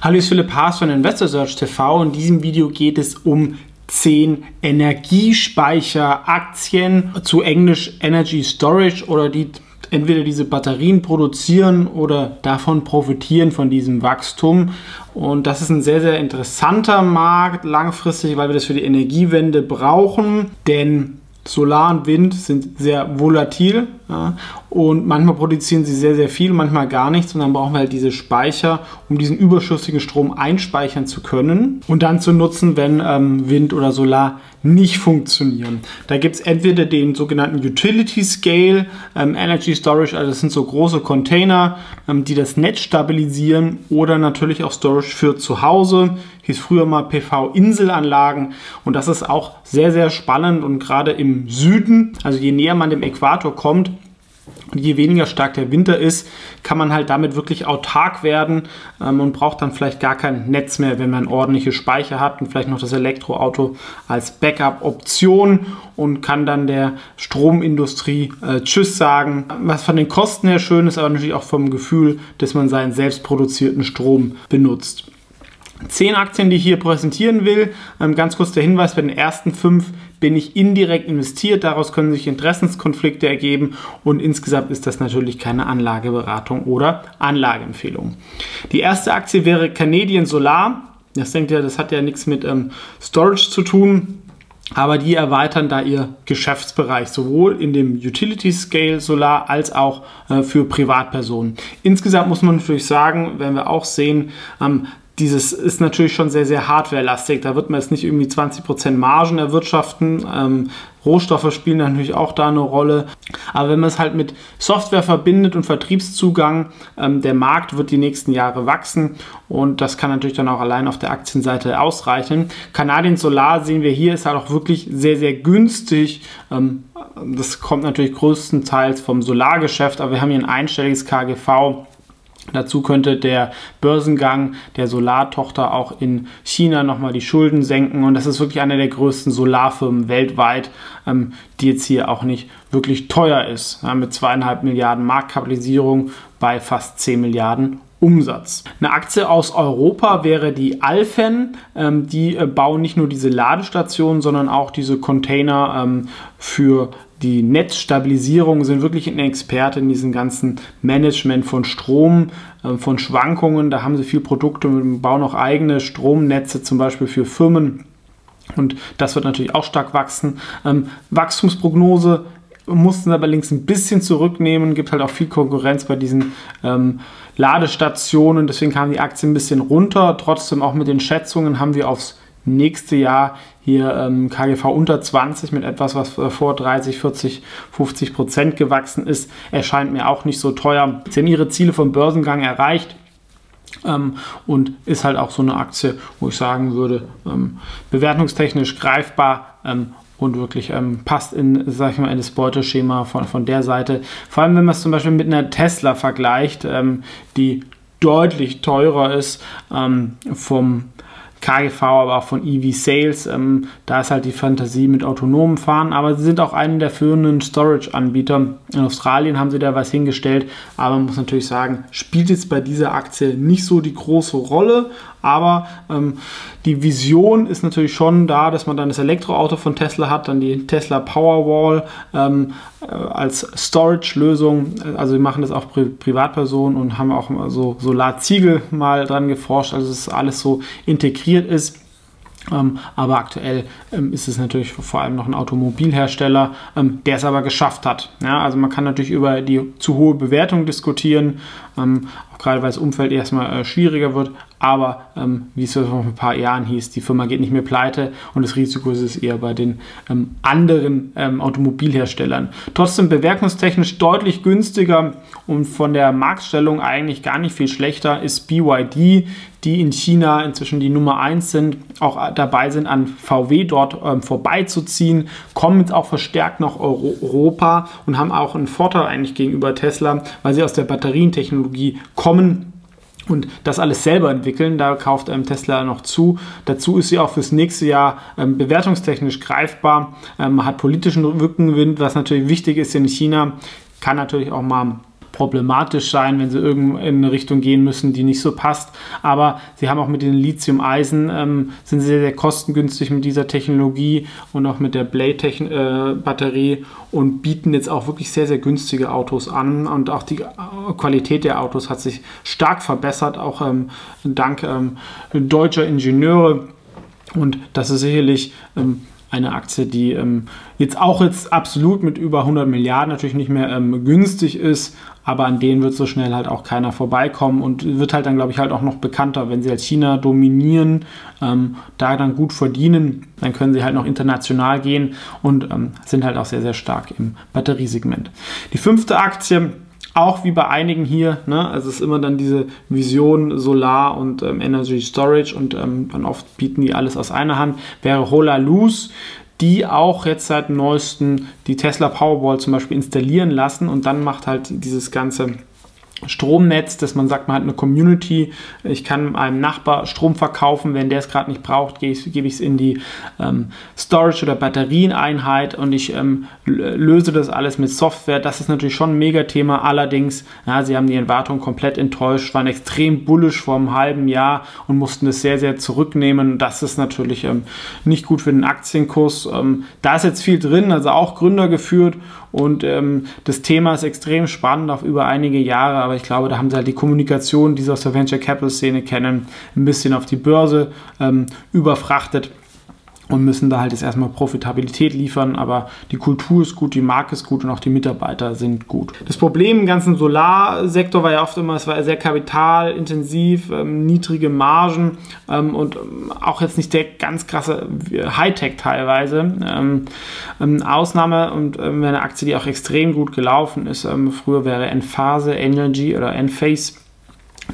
Hallo, ich bin Philipp Haas von Investor Search TV. In diesem Video geht es um 10 Energiespeicheraktien, zu Englisch Energy Storage oder die entweder diese Batterien produzieren oder davon profitieren von diesem Wachstum. Und das ist ein sehr, sehr interessanter Markt langfristig, weil wir das für die Energiewende brauchen. Denn Solar und Wind sind sehr volatil ja, und manchmal produzieren sie sehr, sehr viel, manchmal gar nichts und dann brauchen wir halt diese Speicher, um diesen überschüssigen Strom einspeichern zu können und dann zu nutzen, wenn ähm, Wind oder Solar nicht funktionieren. Da gibt es entweder den sogenannten Utility Scale ähm, Energy Storage, also das sind so große Container, ähm, die das Netz stabilisieren oder natürlich auch Storage für zu Hause. Hieß früher mal PV-Inselanlagen und das ist auch sehr, sehr spannend und gerade im Süden, also je näher man dem Äquator kommt, und je weniger stark der Winter ist, kann man halt damit wirklich autark werden ähm, und braucht dann vielleicht gar kein Netz mehr, wenn man ordentliche Speicher hat und vielleicht noch das Elektroauto als Backup-Option und kann dann der Stromindustrie äh, Tschüss sagen. Was von den Kosten her schön ist, aber natürlich auch vom Gefühl, dass man seinen selbstproduzierten Strom benutzt. Zehn Aktien, die ich hier präsentieren will. Ähm, ganz kurz der Hinweis, bei den ersten fünf bin ich indirekt investiert. Daraus können sich Interessenskonflikte ergeben und insgesamt ist das natürlich keine Anlageberatung oder Anlageempfehlung. Die erste Aktie wäre Canadian Solar. Das denkt ja, das hat ja nichts mit ähm, Storage zu tun. Aber die erweitern da ihr Geschäftsbereich sowohl in dem Utility Scale Solar als auch äh, für Privatpersonen. Insgesamt muss man natürlich sagen, werden wir auch sehen, ähm, dieses ist natürlich schon sehr, sehr hardwarelastig. Da wird man jetzt nicht irgendwie 20% Margen erwirtschaften. Ähm, Rohstoffe spielen natürlich auch da eine Rolle. Aber wenn man es halt mit Software verbindet und Vertriebszugang, ähm, der Markt wird die nächsten Jahre wachsen und das kann natürlich dann auch allein auf der Aktienseite ausreichen. Canadian Solar sehen wir hier, ist halt auch wirklich sehr, sehr günstig. Ähm, das kommt natürlich größtenteils vom Solargeschäft, aber wir haben hier ein einstelliges KGV Dazu könnte der Börsengang der Solartochter auch in China nochmal die Schulden senken. Und das ist wirklich eine der größten Solarfirmen weltweit, ähm, die jetzt hier auch nicht wirklich teuer ist. mit zweieinhalb Milliarden Marktkapitalisierung bei fast 10 Milliarden Umsatz. Eine Aktie aus Europa wäre die Alphen. Ähm, die äh, bauen nicht nur diese Ladestationen, sondern auch diese Container ähm, für die Netzstabilisierung, sind wirklich ein Experte in diesem ganzen Management von Strom, äh, von Schwankungen. Da haben sie viel Produkte und bauen auch eigene Stromnetze, zum Beispiel für Firmen. Und das wird natürlich auch stark wachsen. Ähm, Wachstumsprognose mussten aber links ein bisschen zurücknehmen. Gibt halt auch viel Konkurrenz bei diesen ähm, Ladestationen. Deswegen kam die Aktie ein bisschen runter. Trotzdem auch mit den Schätzungen haben wir aufs nächste Jahr hier ähm, KGV unter 20 mit etwas, was vor 30, 40, 50 Prozent gewachsen ist, erscheint mir auch nicht so teuer. Sie haben ihre Ziele vom Börsengang erreicht. Ähm, und ist halt auch so eine Aktie, wo ich sagen würde, ähm, bewertungstechnisch greifbar ähm, und wirklich ähm, passt in, sag ich mal, in das Beuteschema von, von der Seite. Vor allem, wenn man es zum Beispiel mit einer Tesla vergleicht, ähm, die deutlich teurer ist ähm, vom KGV, aber auch von EV Sales. Ähm, da ist halt die Fantasie mit autonomen Fahren, aber sie sind auch einen der führenden Storage-Anbieter. In Australien haben sie da was hingestellt, aber man muss natürlich sagen, spielt jetzt bei dieser Aktie nicht so die große Rolle, aber ähm, die Vision ist natürlich schon da, dass man dann das Elektroauto von Tesla hat, dann die Tesla Powerwall ähm, äh, als Storage-Lösung. Also wir machen das auch Pri Privatpersonen und haben auch so Solarziegel mal dran geforscht, also dass alles so integriert ist. Ähm, aber aktuell ähm, ist es natürlich vor allem noch ein Automobilhersteller, ähm, der es aber geschafft hat. Ja, also man kann natürlich über die zu hohe Bewertung diskutieren, ähm, auch gerade weil das Umfeld erstmal äh, schwieriger wird. Aber ähm, wie es vor ein paar Jahren hieß, die Firma geht nicht mehr pleite und das Risiko ist es eher bei den ähm, anderen Automobilherstellern. Trotzdem bewertungstechnisch deutlich günstiger und von der Marktstellung eigentlich gar nicht viel schlechter ist BYD die in China inzwischen die Nummer 1 sind, auch dabei sind, an VW dort ähm, vorbeizuziehen, kommen jetzt auch verstärkt nach Europa und haben auch einen Vorteil eigentlich gegenüber Tesla, weil sie aus der Batterientechnologie kommen und das alles selber entwickeln. Da kauft ähm, Tesla noch zu. Dazu ist sie auch fürs nächste Jahr ähm, bewertungstechnisch greifbar, ähm, hat politischen Rückenwind, was natürlich wichtig ist in China, kann natürlich auch mal problematisch sein, wenn sie irgendwo in eine Richtung gehen müssen, die nicht so passt. Aber sie haben auch mit den Lithium-Eisen, ähm, sind sehr, sehr kostengünstig mit dieser Technologie und auch mit der Blade-Batterie äh, und bieten jetzt auch wirklich sehr, sehr günstige Autos an. Und auch die äh, Qualität der Autos hat sich stark verbessert, auch ähm, dank ähm, deutscher Ingenieure. Und das ist sicherlich ähm, eine Aktie, die ähm, jetzt auch jetzt absolut mit über 100 Milliarden natürlich nicht mehr ähm, günstig ist, aber an denen wird so schnell halt auch keiner vorbeikommen und wird halt dann, glaube ich, halt auch noch bekannter, wenn sie als China dominieren, ähm, da dann gut verdienen, dann können sie halt noch international gehen und ähm, sind halt auch sehr, sehr stark im Batteriesegment. Die fünfte Aktie, auch wie bei einigen hier, ne, also es ist immer dann diese Vision Solar und ähm, Energy Storage und ähm, dann oft bieten die alles aus einer Hand, wäre Hola Luz, die auch jetzt seit neuestem die Tesla Powerball zum Beispiel installieren lassen und dann macht halt dieses ganze Stromnetz, dass man sagt, man hat eine Community, ich kann einem Nachbar Strom verkaufen, wenn der es gerade nicht braucht, gebe ich es in die ähm, Storage- oder Batterieneinheit und ich ähm, löse das alles mit Software. Das ist natürlich schon ein Megathema. Allerdings, ja, sie haben die Erwartung komplett enttäuscht, waren extrem bullisch vor einem halben Jahr und mussten es sehr, sehr zurücknehmen. Das ist natürlich ähm, nicht gut für den Aktienkurs. Ähm, da ist jetzt viel drin, also auch Gründer geführt und ähm, das Thema ist extrem spannend, auch über einige Jahre, aber ich glaube, da haben sie halt die Kommunikation, die sie aus der Venture Capital Szene kennen, ein bisschen auf die Börse ähm, überfrachtet und müssen da halt jetzt erstmal Profitabilität liefern, aber die Kultur ist gut, die Marke ist gut und auch die Mitarbeiter sind gut. Das Problem im ganzen Solarsektor war ja oft immer, es war sehr kapitalintensiv, ähm, niedrige Margen ähm, und ähm, auch jetzt nicht der ganz krasse Hightech teilweise. Ähm, ähm, Ausnahme und eine Aktie, die auch extrem gut gelaufen ist, früher wäre Enphase Energy oder Enphase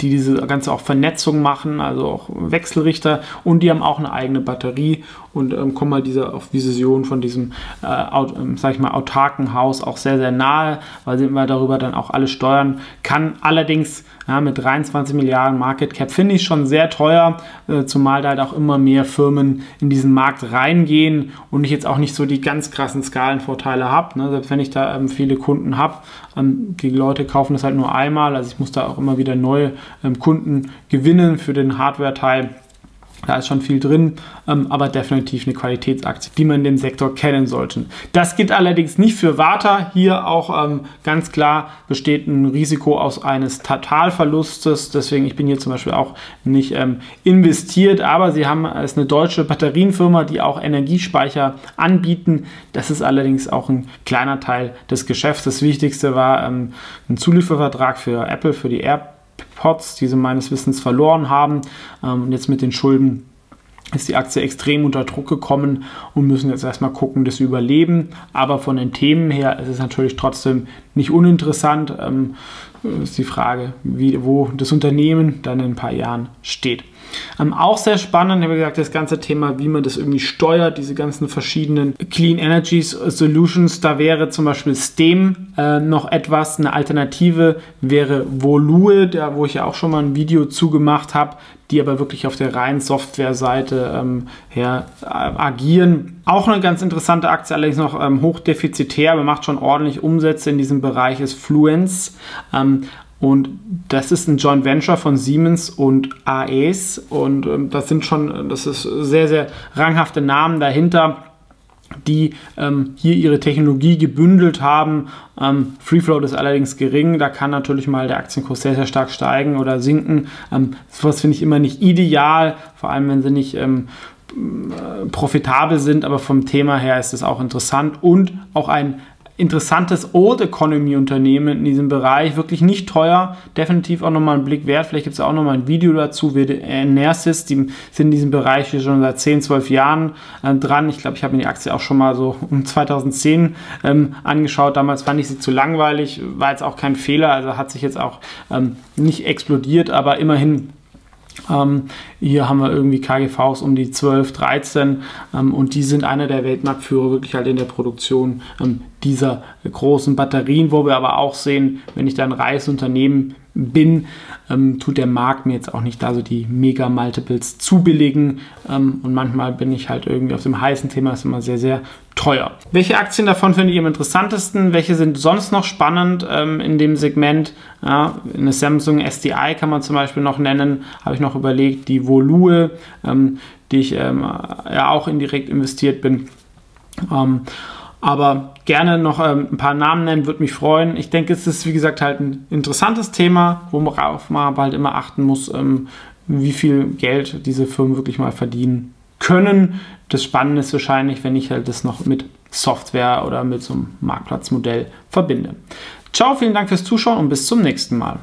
die diese ganze auch Vernetzung machen, also auch Wechselrichter und die haben auch eine eigene Batterie und ähm, kommen mal diese, auf Vision von diesem, äh, aut, ähm, sag ich mal, autarken Haus auch sehr, sehr nahe, weil sie immer darüber dann auch alles steuern kann. Allerdings ja, mit 23 Milliarden Market Cap finde ich schon sehr teuer, äh, zumal da halt auch immer mehr Firmen in diesen Markt reingehen und ich jetzt auch nicht so die ganz krassen Skalenvorteile habe. Ne? Selbst wenn ich da ähm, viele Kunden habe, ähm, die Leute kaufen das halt nur einmal, also ich muss da auch immer wieder neue ähm, Kunden gewinnen für den Hardware-Teil. Da ist schon viel drin, ähm, aber definitiv eine Qualitätsaktie, die man in dem Sektor kennen sollte. Das gilt allerdings nicht für Warta. Hier auch ähm, ganz klar besteht ein Risiko aus eines Totalverlustes. Deswegen, ich bin hier zum Beispiel auch nicht ähm, investiert, aber sie haben es eine deutsche Batterienfirma, die auch Energiespeicher anbieten. Das ist allerdings auch ein kleiner Teil des Geschäfts. Das Wichtigste war ein Zuliefervertrag für Apple, für die Air Pots, die sie meines Wissens verloren haben. Ähm, und jetzt mit den Schulden ist die Aktie extrem unter Druck gekommen und müssen jetzt erstmal gucken, sie überleben. Aber von den Themen her ist es natürlich trotzdem nicht uninteressant. Ähm, ist die Frage, wie, wo das Unternehmen dann in ein paar Jahren steht. Ähm, auch sehr spannend, habe ich gesagt, das ganze Thema, wie man das irgendwie steuert, diese ganzen verschiedenen Clean Energy Solutions. Da wäre zum Beispiel STEM äh, noch etwas. Eine Alternative wäre Volue, da wo ich ja auch schon mal ein Video zugemacht habe, die aber wirklich auf der reinen Softwareseite ähm, her äh, agieren. Auch eine ganz interessante Aktie, allerdings noch ähm, hochdefizitär, aber macht schon ordentlich Umsätze in diesem Bereich, ist Fluence. Ähm, und das ist ein Joint Venture von Siemens und AES. Und ähm, das sind schon, das ist sehr, sehr ranghafte Namen dahinter die ähm, hier ihre Technologie gebündelt haben. Ähm, Free Float ist allerdings gering, da kann natürlich mal der Aktienkurs sehr, sehr stark steigen oder sinken. Ähm, sowas finde ich immer nicht ideal, vor allem wenn sie nicht ähm, äh, profitabel sind, aber vom Thema her ist es auch interessant und auch ein interessantes Old Economy Unternehmen in diesem Bereich, wirklich nicht teuer, definitiv auch nochmal einen Blick wert. Vielleicht gibt es auch nochmal ein Video dazu. Wir, Nersis, die sind in diesem Bereich schon seit 10, 12 Jahren äh, dran. Ich glaube, ich habe mir die Aktie auch schon mal so um 2010 ähm, angeschaut. Damals fand ich sie zu langweilig, war jetzt auch kein Fehler, also hat sich jetzt auch ähm, nicht explodiert, aber immerhin ähm, hier haben wir irgendwie KGVs um die 12, 13 ähm, und die sind einer der Weltmarktführer wirklich halt in der Produktion ähm, dieser großen Batterien, wo wir aber auch sehen, wenn ich da ein reiches Unternehmen bin, ähm, tut der Markt mir jetzt auch nicht da so die Mega-Multiples zubilligen. Ähm, und manchmal bin ich halt irgendwie auf dem heißen Thema, ist immer sehr, sehr teuer. Welche Aktien davon findet ihr am interessantesten? Welche sind sonst noch spannend ähm, in dem Segment? Ja, eine Samsung SDI kann man zum Beispiel noch nennen, habe ich noch überlegt. Die Volue, ähm, die ich ähm, ja auch indirekt investiert bin. Aber gerne noch ähm, ein paar Namen nennen, würde mich freuen. Ich denke, es ist, wie gesagt, halt ein interessantes Thema, worauf man aber halt immer achten muss, ähm, wie viel Geld diese Firmen wirklich mal verdienen können. Das Spannende ist wahrscheinlich, wenn ich halt das noch mit Software oder mit so einem Marktplatzmodell verbinde. Ciao, vielen Dank fürs Zuschauen und bis zum nächsten Mal.